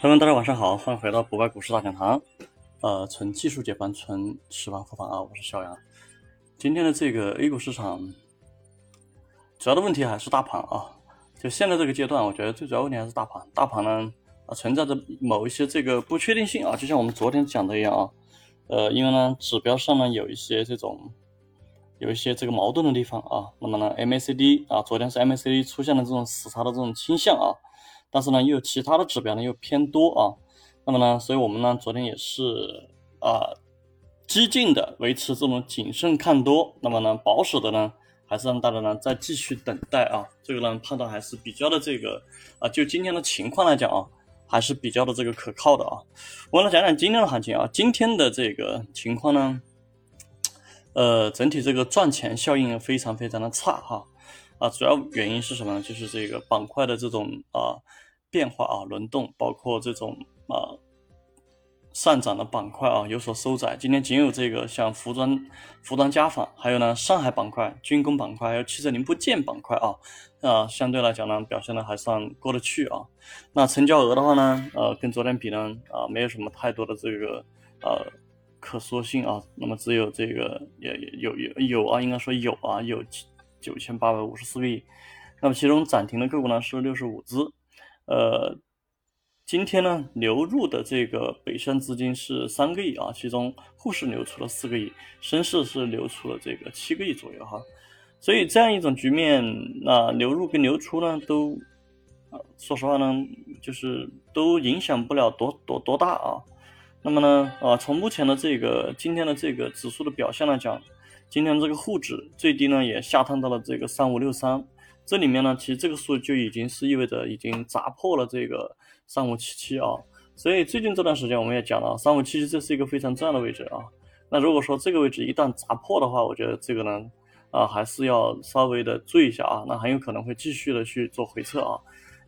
朋友们，大家晚上好，欢迎回到博白股市大讲堂。呃，纯技术解盘，纯实盘复盘啊，我是小杨。今天的这个 A 股市场，主要的问题还是大盘啊。就现在这个阶段，我觉得最主要问题还是大盘。大盘呢，啊，存在着某一些这个不确定性啊，就像我们昨天讲的一样啊。呃，因为呢，指标上呢有一些这种，有一些这个矛盾的地方啊。那么呢，MACD 啊，昨天是 MACD 出现了这种死叉的这种倾向啊。但是呢，又其他的指标呢又偏多啊，那么呢，所以我们呢昨天也是啊激进的维持这种谨慎看多，那么呢保守的呢还是让大家呢再继续等待啊，这个呢判断还是比较的这个啊，就今天的情况来讲啊，还是比较的这个可靠的啊。我来讲讲今天的行情啊，今天的这个情况呢，呃，整体这个赚钱效应非常非常的差哈。啊，主要原因是什么呢？就是这个板块的这种啊变化啊轮动，包括这种啊上涨的板块啊有所收窄。今天仅有这个像服装、服装家纺，还有呢上海板块、军工板块，还有汽车零部件板块啊啊相对来讲呢表现的还算过得去啊。那成交额的话呢，呃跟昨天比呢啊没有什么太多的这个呃可说性啊。那么只有这个也有有有啊，应该说有啊有。九千八百五十四个亿，那么其中涨停的个股呢是六十五只，呃，今天呢流入的这个北上资金是三个亿啊，其中沪市流出了四个亿，深市是流出了这个七个亿左右哈，所以这样一种局面，那流入跟流出呢都，说实话呢，就是都影响不了多多多大啊，那么呢，啊，从目前的这个今天的这个指数的表现来讲。今天这个沪指最低呢也下探到了这个三五六三，这里面呢其实这个数就已经是意味着已经砸破了这个三五七七啊，所以最近这段时间我们也讲了三五七七这是一个非常重要的位置啊。那如果说这个位置一旦砸破的话，我觉得这个呢啊还是要稍微的注意一下啊，那很有可能会继续的去做回撤啊。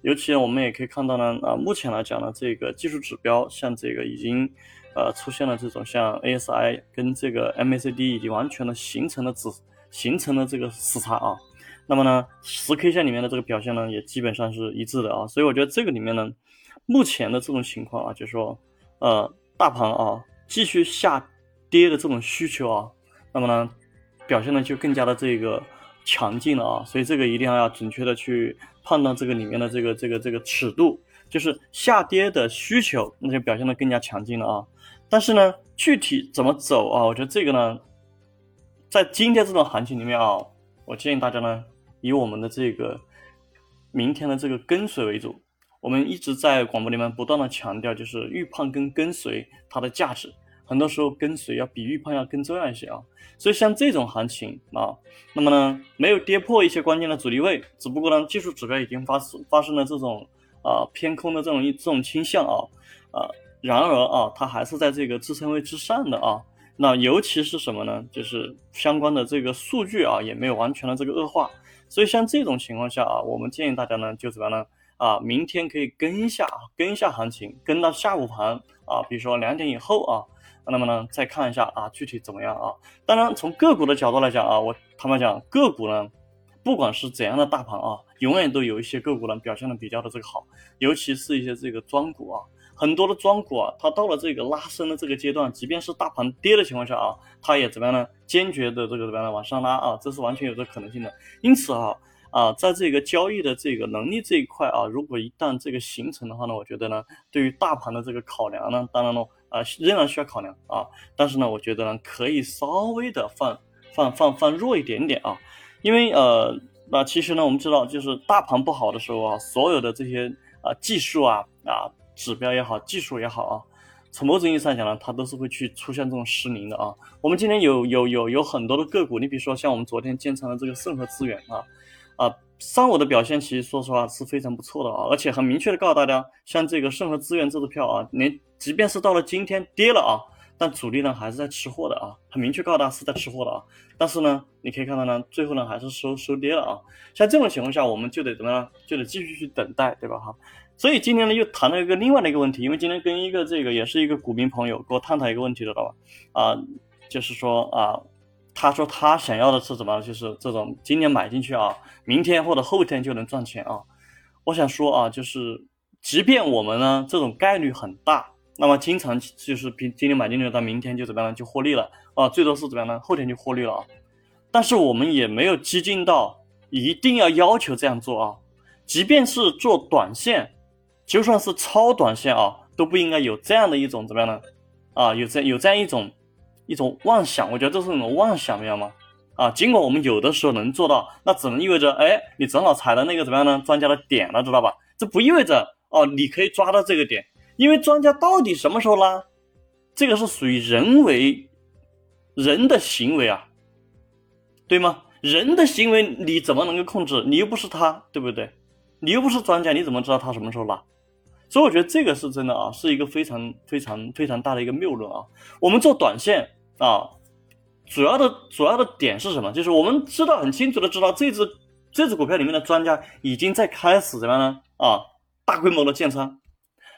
尤其我们也可以看到呢啊，目前来讲呢这个技术指标像这个已经。呃，出现了这种像 ASI 跟这个 MACD 已经完全的形成了指形成了这个死叉啊，那么呢，十 K 线里面的这个表现呢，也基本上是一致的啊，所以我觉得这个里面呢，目前的这种情况啊，就是说，呃，大盘啊继续下跌的这种需求啊，那么呢，表现呢就更加的这个强劲了啊，所以这个一定要要准确的去判断这个里面的这个这个这个尺度。就是下跌的需求，那就表现的更加强劲了啊。但是呢，具体怎么走啊？我觉得这个呢，在今天这种行情里面啊，我建议大家呢，以我们的这个明天的这个跟随为主。我们一直在广播里面不断的强调，就是预判跟跟随它的价值，很多时候跟随要比预判要更重要一些啊。所以像这种行情啊，那么呢，没有跌破一些关键的阻力位，只不过呢，技术指标已经发生发生了这种。啊，偏空的这种一这种倾向啊，啊，然而啊，它还是在这个支撑位之上的啊。那尤其是什么呢？就是相关的这个数据啊，也没有完全的这个恶化。所以像这种情况下啊，我们建议大家呢，就怎么样呢？啊，明天可以跟一下啊，跟一下行情，跟到下午盘啊，比如说两点以后啊，那么呢，再看一下啊，具体怎么样啊？当然，从个股的角度来讲啊，我坦白讲，个股呢。不管是怎样的大盘啊，永远都有一些个股呢表现的比较的这个好，尤其是一些这个庄股啊，很多的庄股啊，它到了这个拉升的这个阶段，即便是大盘跌的情况下啊，它也怎么样呢？坚决的这个怎么样呢？往上拉啊，这是完全有这可能性的。因此啊啊，在这个交易的这个能力这一块啊，如果一旦这个形成的话呢，我觉得呢，对于大盘的这个考量呢，当然了啊仍然需要考量啊，但是呢，我觉得呢，可以稍微的放放放放弱一点点啊。因为呃，那其实呢，我们知道，就是大盘不好的时候啊，所有的这些啊技术啊啊指标也好，技术也好啊，从某种意义上讲呢，它都是会去出现这种失灵的啊。我们今天有有有有很多的个股，你比如说像我们昨天建仓的这个盛和资源啊啊，上午的表现其实说实话是非常不错的啊，而且很明确的告诉大家，像这个盛和资源这支票啊，连即便是到了今天跌了啊。但主力呢还是在吃货的啊，很明确告诉大家是在吃货的啊。但是呢，你可以看到呢，最后呢还是收收跌了啊。像这种情况下，我们就得怎么样？就得继续去等待，对吧？哈。所以今天呢又谈了一个另外的一个问题，因为今天跟一个这个也是一个股民朋友跟我探讨一个问题，知道吧？啊，就是说啊，他说他想要的是什么？就是这种今年买进去啊，明天或者后天就能赚钱啊。我想说啊，就是即便我们呢这种概率很大，那么经常就是今今天买进去，到明天就怎么样呢就获利了啊，最多是怎么样呢？后天就获利了啊。但是我们也没有激进到一定要要求这样做啊。即便是做短线，就算是超短线啊，都不应该有这样的一种怎么样呢？啊，有这有这样一种一种妄想，我觉得这是一种妄想，明白吗？啊，尽管我们有的时候能做到，那只能意味着，哎，你正好踩到那个怎么样呢？专家的点了，知道吧？这不意味着哦，你可以抓到这个点，因为专家到底什么时候拉，这个是属于人为人的行为啊，对吗？人的行为你怎么能够控制？你又不是他，对不对？你又不是专家，你怎么知道他什么时候拉？所以我觉得这个是真的啊，是一个非常非常非常大的一个谬论啊。我们做短线啊。主要的主要的点是什么？就是我们知道很清楚的知道这只这只股票里面的专家已经在开始怎么样呢？啊，大规模的建仓，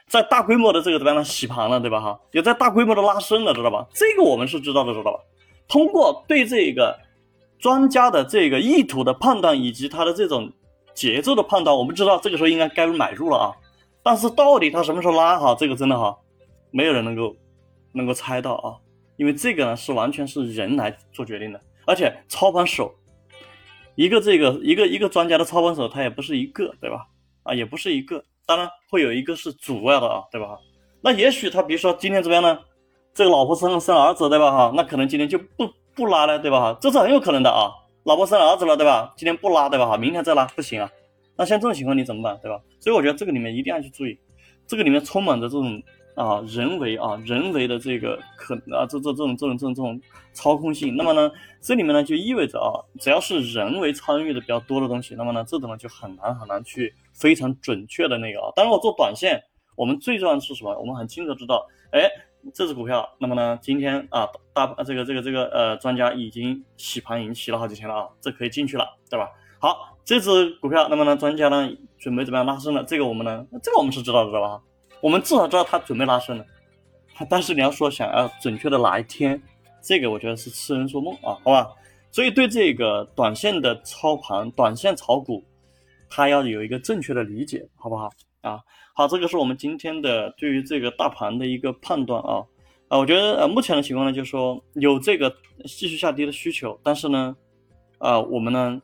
在大规模的这个怎么样呢？洗盘了，对吧？哈，也在大规模的拉升了，知道吧？这个我们是知道的，知道吧？通过对这个专家的这个意图的判断以及他的这种节奏的判断，我们知道这个时候应该该买入了啊。但是到底他什么时候拉哈？这个真的哈，没有人能够能够猜到啊。因为这个呢是完全是人来做决定的，而且操盘手一个这个一个一个专家的操盘手他也不是一个，对吧？啊，也不是一个，当然会有一个是主要的啊，对吧？那也许他比如说今天怎么样呢？这个老婆生生儿子，对吧？哈，那可能今天就不不拉了，对吧？哈，这是很有可能的啊。老婆生儿子了，对吧？今天不拉，对吧？哈，明天再拉不行啊。那像这种情况你怎么办，对吧？所以我觉得这个里面一定要去注意，这个里面充满着这种。啊，人为啊，人为的这个可啊，这这这种这种这种这种操控性，那么呢，这里面呢就意味着啊，只要是人为参与的比较多的东西，那么呢，这种呢就很难很难去非常准确的那个啊。当然，我做短线，我们最重要的是什么？我们很清楚知道，哎，这只股票，那么呢，今天啊，大这个这个这个呃，专家已经洗盘，已经洗了好几天了啊，这可以进去了，对吧？好，这只股票，那么呢，专家呢准备怎么样拉升了？这个我们呢，这个我们是知道的，知道吧？我们至少知道他准备拉升了，但是你要说想要准确的哪一天，这个我觉得是痴人说梦啊，好吧？所以对这个短线的操盘、短线炒股，它要有一个正确的理解，好不好？啊，好，这个是我们今天的对于这个大盘的一个判断啊啊，我觉得呃目前的情况呢，就是说有这个继续下跌的需求，但是呢，啊我们呢。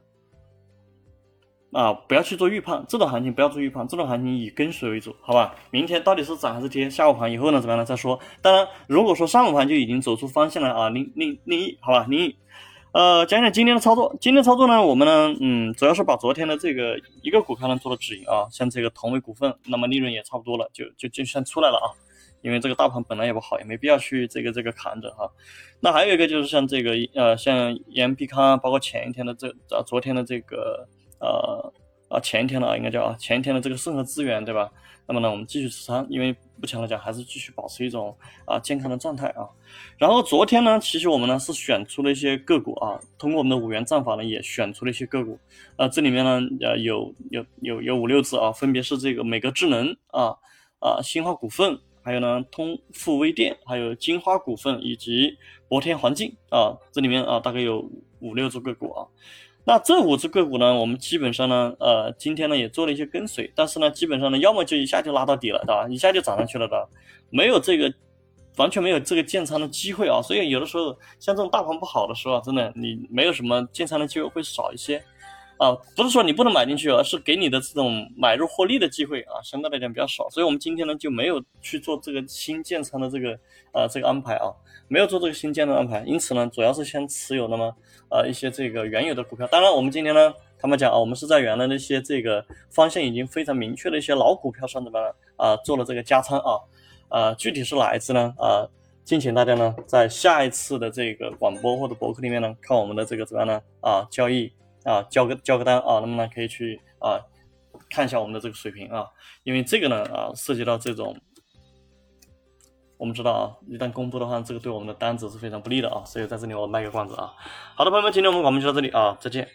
啊，不要去做预判，这种行情不要做预判，这种行情以跟随为主，好吧？明天到底是涨还是跌？下午盘以后呢，怎么样呢？再说。当然，如果说上午盘就已经走出方向了啊，另另另一，好吧？另一，呃，讲讲今天的操作。今天操作呢，我们呢，嗯，主要是把昨天的这个一个股票呢做了止盈啊，像这个同为股份，那么利润也差不多了，就就就算出来了啊。因为这个大盘本来也不好，也没必要去这个这个扛着哈。那还有一个就是像这个呃，像延必康，包括前一天的这啊，昨天的这个。呃啊，前一天的啊，应该叫啊，前一天的这个盛和资源，对吧？那么呢，我们继续持仓，因为目前来讲还是继续保持一种啊健康的状态啊。然后昨天呢，其实我们呢是选出了一些个股啊，通过我们的五元战法呢也选出了一些个股啊，这里面呢呃有有有有五六只啊，分别是这个美格智能啊啊新华股份，还有呢通富微电，还有金花股份以及博天环境啊，这里面啊大概有五六只个股啊。那这五只个股呢，我们基本上呢，呃，今天呢也做了一些跟随，但是呢，基本上呢，要么就一下就拉到底了，对吧？一下就涨上去了的，没有这个，完全没有这个建仓的机会啊。所以有的时候像这种大盘不好的时候啊，真的你没有什么建仓的机会会少一些。啊，不是说你不能买进去，而是给你的这种买入获利的机会啊，相对来讲比较少，所以我们今天呢就没有去做这个新建仓的这个呃这个安排啊，没有做这个新建的安排，因此呢，主要是先持有那么呃一些这个原有的股票。当然，我们今天呢，他们讲啊，我们是在原来那些这个方向已经非常明确的一些老股票上怎么啊做了这个加仓啊，呃，具体是哪一只呢？啊，敬请大家呢在下一次的这个广播或者博客里面呢看我们的这个怎么样呢？啊，交易。啊，交个交个单啊，那么呢可以去啊看一下我们的这个水平啊，因为这个呢啊涉及到这种，我们知道啊，一旦公布的话，这个对我们的单子是非常不利的啊，所以在这里我卖个关子啊。好的，朋友们，今天我们广播就到这里啊，再见。